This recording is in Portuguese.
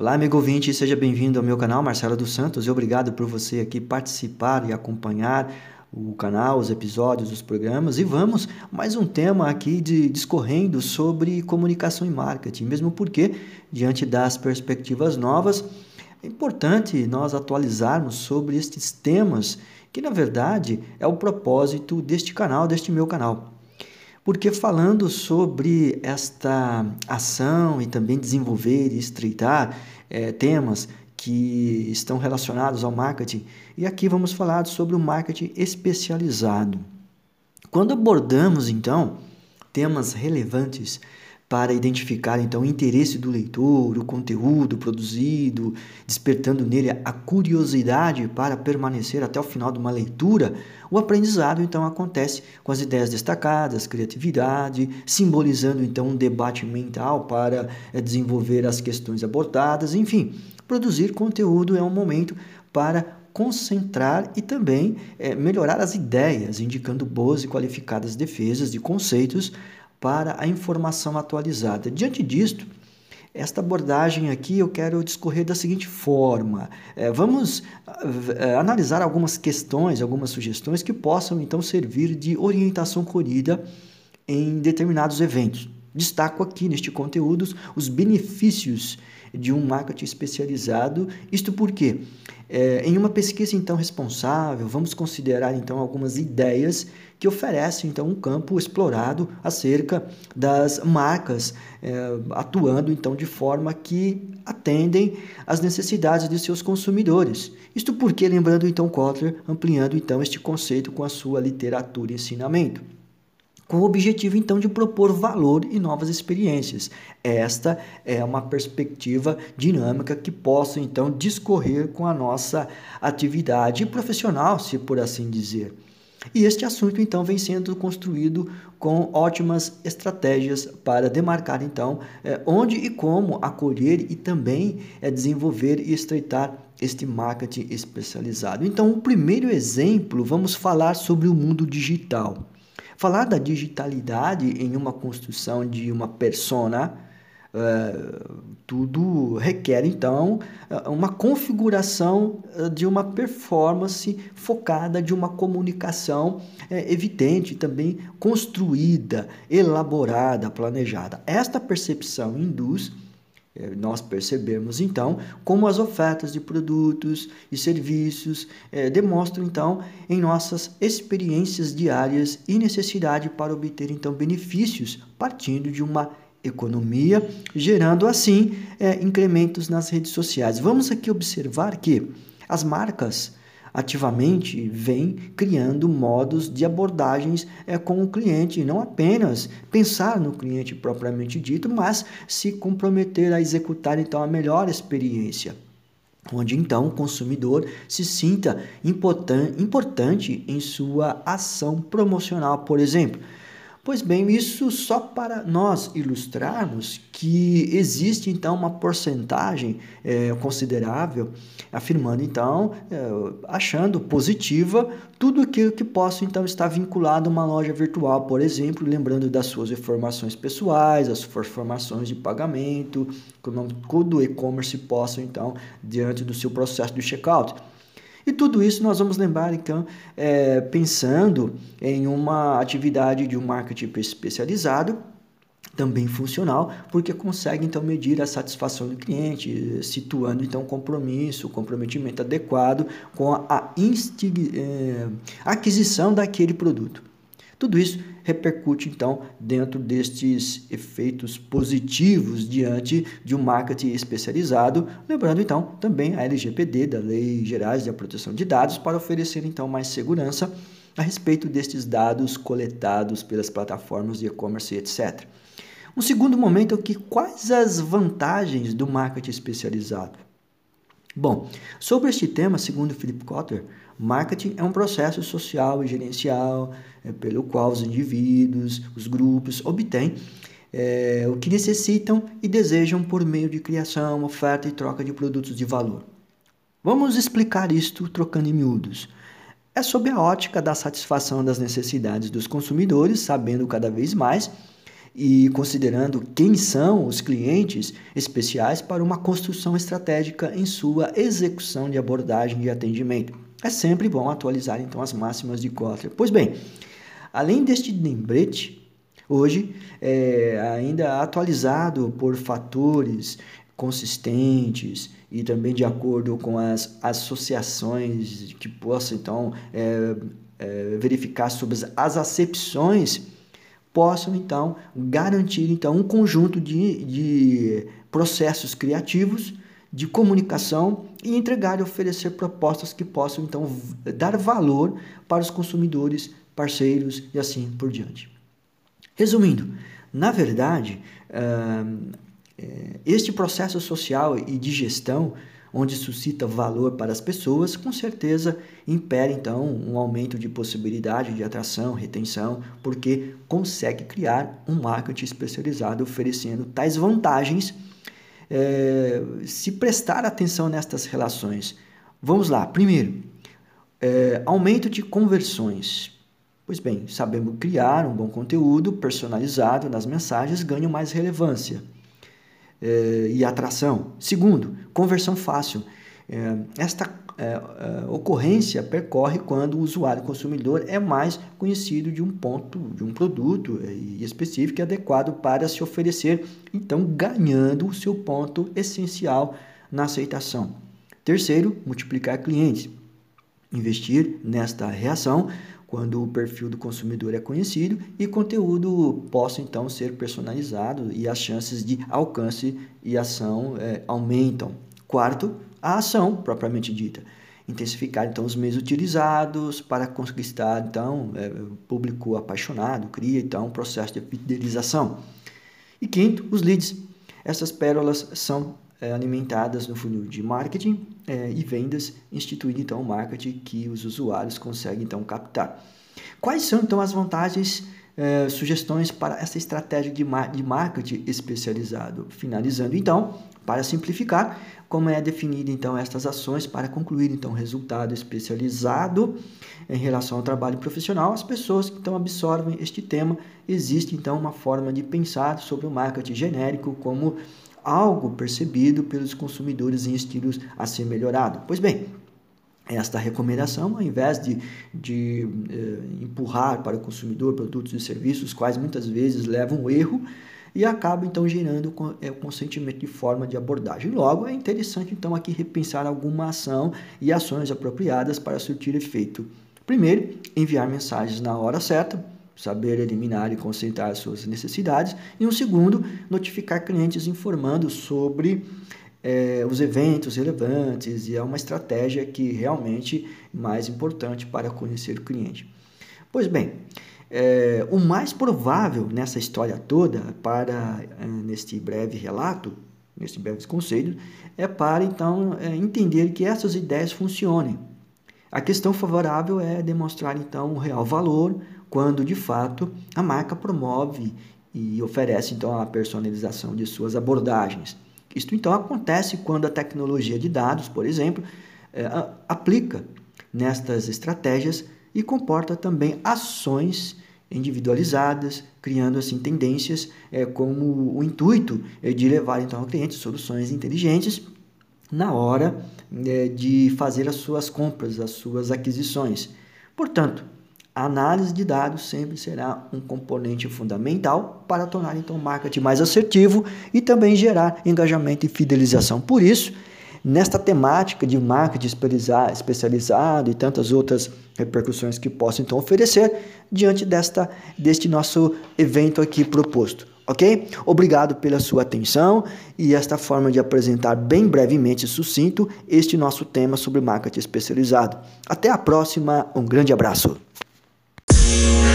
Olá, amigo ouvinte, seja bem-vindo ao meu canal Marcelo dos Santos e obrigado por você aqui participar e acompanhar o canal, os episódios, os programas e vamos mais um tema aqui de discorrendo sobre comunicação e marketing, mesmo porque diante das perspectivas novas é importante nós atualizarmos sobre estes temas que na verdade é o propósito deste canal, deste meu canal. Porque falando sobre esta ação e também desenvolver e estreitar é, temas que estão relacionados ao marketing, e aqui vamos falar sobre o marketing especializado. Quando abordamos então temas relevantes para identificar então o interesse do leitor, o conteúdo produzido, despertando nele a curiosidade para permanecer até o final de uma leitura, o aprendizado então acontece com as ideias destacadas, criatividade, simbolizando então um debate mental para é, desenvolver as questões abordadas, enfim, produzir conteúdo é um momento para concentrar e também é, melhorar as ideias, indicando boas e qualificadas defesas de conceitos para a informação atualizada. Diante disto, esta abordagem aqui eu quero discorrer da seguinte forma: é, vamos é, analisar algumas questões, algumas sugestões que possam então servir de orientação corrida em determinados eventos. Destaco aqui neste conteúdo os benefícios de um marketing especializado. Isto porque, é, em uma pesquisa então responsável, vamos considerar então algumas ideias que oferecem então um campo explorado acerca das marcas é, atuando então de forma que atendem às necessidades de seus consumidores. Isto porque, lembrando então Kotler, ampliando então este conceito com a sua literatura e ensinamento com o objetivo então de propor valor e novas experiências. Esta é uma perspectiva dinâmica que possa então discorrer com a nossa atividade profissional, se por assim dizer. E este assunto então vem sendo construído com ótimas estratégias para demarcar então é, onde e como acolher e também é, desenvolver e estreitar este marketing especializado. Então, o primeiro exemplo, vamos falar sobre o mundo digital. Falar da digitalidade em uma construção de uma persona, uh, tudo requer então eh, uma configuração eh, de uma performance focada, de uma comunicação evidente, também construída, elaborada, planejada. Esta percepção induz nós percebemos então como as ofertas de produtos e serviços é, demonstram então em nossas experiências diárias e necessidade para obter então benefícios partindo de uma economia, gerando assim é, incrementos nas redes sociais. Vamos aqui observar que as marcas ativamente vem criando modos de abordagens é, com o cliente, não apenas pensar no cliente propriamente dito, mas se comprometer a executar então a melhor experiência onde então o consumidor se sinta importante em sua ação promocional, por exemplo. Pois bem, isso só para nós ilustrarmos que existe então uma porcentagem é, considerável, afirmando então, é, achando positiva tudo aquilo que possa então estar vinculado a uma loja virtual, por exemplo, lembrando das suas informações pessoais, as suas informações de pagamento, como o e-commerce possa então diante do seu processo de checkout. E tudo isso nós vamos lembrar, então, é, pensando em uma atividade de um marketing especializado, também funcional, porque consegue então medir a satisfação do cliente, situando então compromisso, comprometimento adequado com a instig... é, aquisição daquele produto. Tudo isso repercute então dentro destes efeitos positivos diante de um marketing especializado, lembrando então também a LGPD, da Lei Gerais de Proteção de Dados, para oferecer então mais segurança a respeito destes dados coletados pelas plataformas de e-commerce, etc. Um segundo momento é que quais as vantagens do marketing especializado? Bom, sobre este tema, segundo Philip Kotler, marketing é um processo social e gerencial é, pelo qual os indivíduos, os grupos obtêm é, o que necessitam e desejam por meio de criação, oferta e troca de produtos de valor. Vamos explicar isto trocando em miúdos. É sob a ótica da satisfação das necessidades dos consumidores, sabendo cada vez mais e considerando quem são os clientes especiais para uma construção estratégica em sua execução de abordagem e atendimento. É sempre bom atualizar então as máximas de Kotler. Pois bem, além deste lembrete, hoje é ainda atualizado por fatores consistentes e também de acordo com as associações que possam então é, é, verificar sobre as acepções possam então garantir então um conjunto de, de processos criativos de comunicação e entregar e oferecer propostas que possam então dar valor para os consumidores, parceiros e assim por diante. Resumindo, na verdade, este processo social e de gestão onde suscita valor para as pessoas, com certeza impera então um aumento de possibilidade de atração, retenção, porque consegue criar um marketing especializado oferecendo tais vantagens. É, se prestar atenção nestas relações, vamos lá. Primeiro, é, aumento de conversões. Pois bem, sabemos criar um bom conteúdo personalizado nas mensagens ganha mais relevância eh, e atração. Segundo, conversão fácil. Eh, esta eh, ocorrência percorre quando o usuário consumidor é mais conhecido de um ponto, de um produto específico e adequado para se oferecer, então ganhando o seu ponto essencial na aceitação. Terceiro, multiplicar clientes. Investir nesta reação quando o perfil do consumidor é conhecido e conteúdo possa então ser personalizado e as chances de alcance e ação é, aumentam. Quarto, a ação propriamente dita. Intensificar então os meios utilizados para conquistar então é, público apaixonado, cria então um processo de fidelização. E quinto, os leads. Essas pérolas são é, alimentadas no funil de marketing é, e vendas, instituindo então o marketing que os usuários conseguem então captar. Quais são então as vantagens, é, sugestões para essa estratégia de, de marketing especializado? Finalizando então, para simplificar, como é definida então estas ações para concluir então resultado especializado em relação ao trabalho profissional, as pessoas que então absorvem este tema, existe então uma forma de pensar sobre o marketing genérico como algo percebido pelos consumidores em estilos a ser melhorado. Pois bem, esta recomendação, ao invés de, de eh, empurrar para o consumidor produtos e serviços, quais muitas vezes levam erro e acabam então gerando o é, consentimento de forma de abordagem. Logo, é interessante então aqui repensar alguma ação e ações apropriadas para surtir efeito. Primeiro, enviar mensagens na hora certa, saber eliminar e concentrar suas necessidades. E um segundo, notificar clientes informando sobre é, os eventos relevantes e é uma estratégia que realmente é mais importante para conhecer o cliente. Pois bem, é, o mais provável nessa história toda, para é, neste breve relato, neste breve conselho, é para então entender que essas ideias funcionem. A questão favorável é demonstrar então o real valor, quando de fato a marca promove e oferece então a personalização de suas abordagens. Isto então acontece quando a tecnologia de dados, por exemplo, é, aplica nestas estratégias e comporta também ações individualizadas, criando assim tendências é, como o intuito é, de levar então ao cliente soluções inteligentes na hora de fazer as suas compras, as suas aquisições. Portanto, a análise de dados sempre será um componente fundamental para tornar então o marketing mais assertivo e também gerar engajamento e fidelização. Por isso, nesta temática de marketing especializado e tantas outras repercussões que posso então oferecer diante desta deste nosso evento aqui proposto. Ok? Obrigado pela sua atenção e esta forma de apresentar bem brevemente e sucinto este nosso tema sobre marketing especializado. Até a próxima, um grande abraço. Yeah.